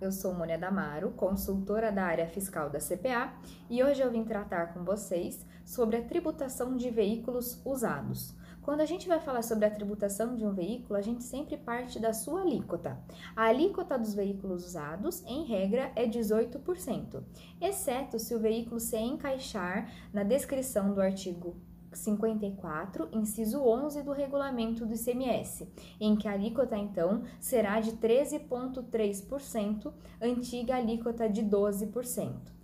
eu sou Mônia Damaro, consultora da área fiscal da CPA, e hoje eu vim tratar com vocês sobre a tributação de veículos usados. Quando a gente vai falar sobre a tributação de um veículo, a gente sempre parte da sua alíquota. A alíquota dos veículos usados, em regra, é 18%, exceto se o veículo se encaixar na descrição do artigo 54, inciso 11 do regulamento do ICMS, em que a alíquota então será de 13,3%, antiga alíquota de 12%.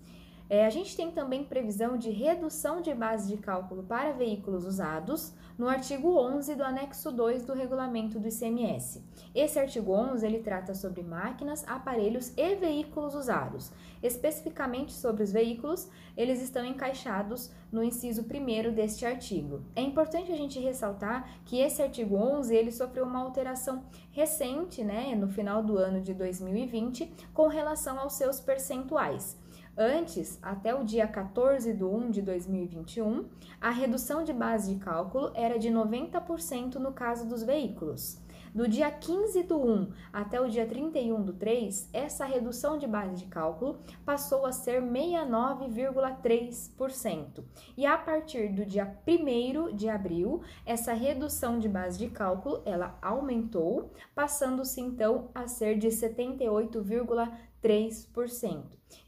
É, a gente tem também previsão de redução de base de cálculo para veículos usados no artigo 11 do anexo 2 do regulamento do ICMS. Esse artigo 11 ele trata sobre máquinas, aparelhos e veículos usados. Especificamente sobre os veículos, eles estão encaixados no inciso 1 deste artigo. É importante a gente ressaltar que esse artigo 11 ele sofreu uma alteração recente, né, no final do ano de 2020, com relação aos seus percentuais. Antes, até o dia 14 de 1 de 2021, a redução de base de cálculo era de 90% no caso dos veículos. Do dia 15 do 1 até o dia 31 do 3, essa redução de base de cálculo passou a ser 69,3%. E a partir do dia 1 de abril, essa redução de base de cálculo, ela aumentou, passando-se então a ser de 78,3%.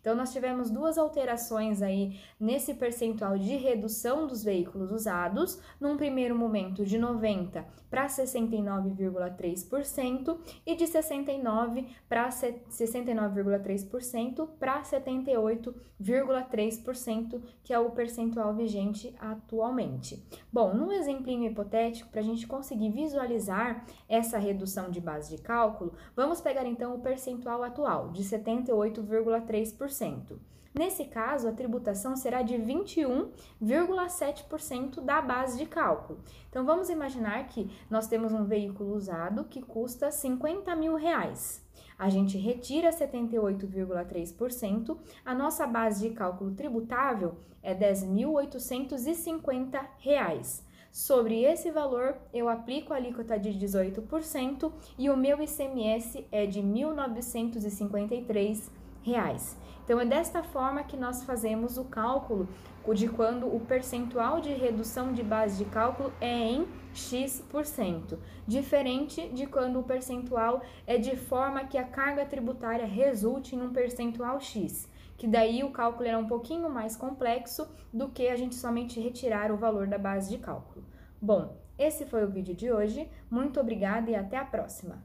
Então, nós tivemos duas alterações aí nesse percentual de redução dos veículos usados, num primeiro momento de 90 para 69,3% e de 69 para 69,3% para 78,3%, que é o percentual vigente atualmente. Bom, num exemplinho hipotético, para a gente conseguir visualizar essa redução de base de cálculo, vamos pegar então o percentual atual de 78,3%. Nesse caso, a tributação será de 21,7% da base de cálculo. Então, vamos imaginar que nós temos um veículo usado que custa 50 mil reais. A gente retira 78,3%, a nossa base de cálculo tributável é 10.850 reais. Sobre esse valor, eu aplico a alíquota de 18% e o meu ICMS é de 1.953 reais. Então é desta forma que nós fazemos o cálculo de quando o percentual de redução de base de cálculo é em X%, diferente de quando o percentual é de forma que a carga tributária resulte em um percentual X, que daí o cálculo é um pouquinho mais complexo do que a gente somente retirar o valor da base de cálculo. Bom, esse foi o vídeo de hoje, muito obrigada e até a próxima!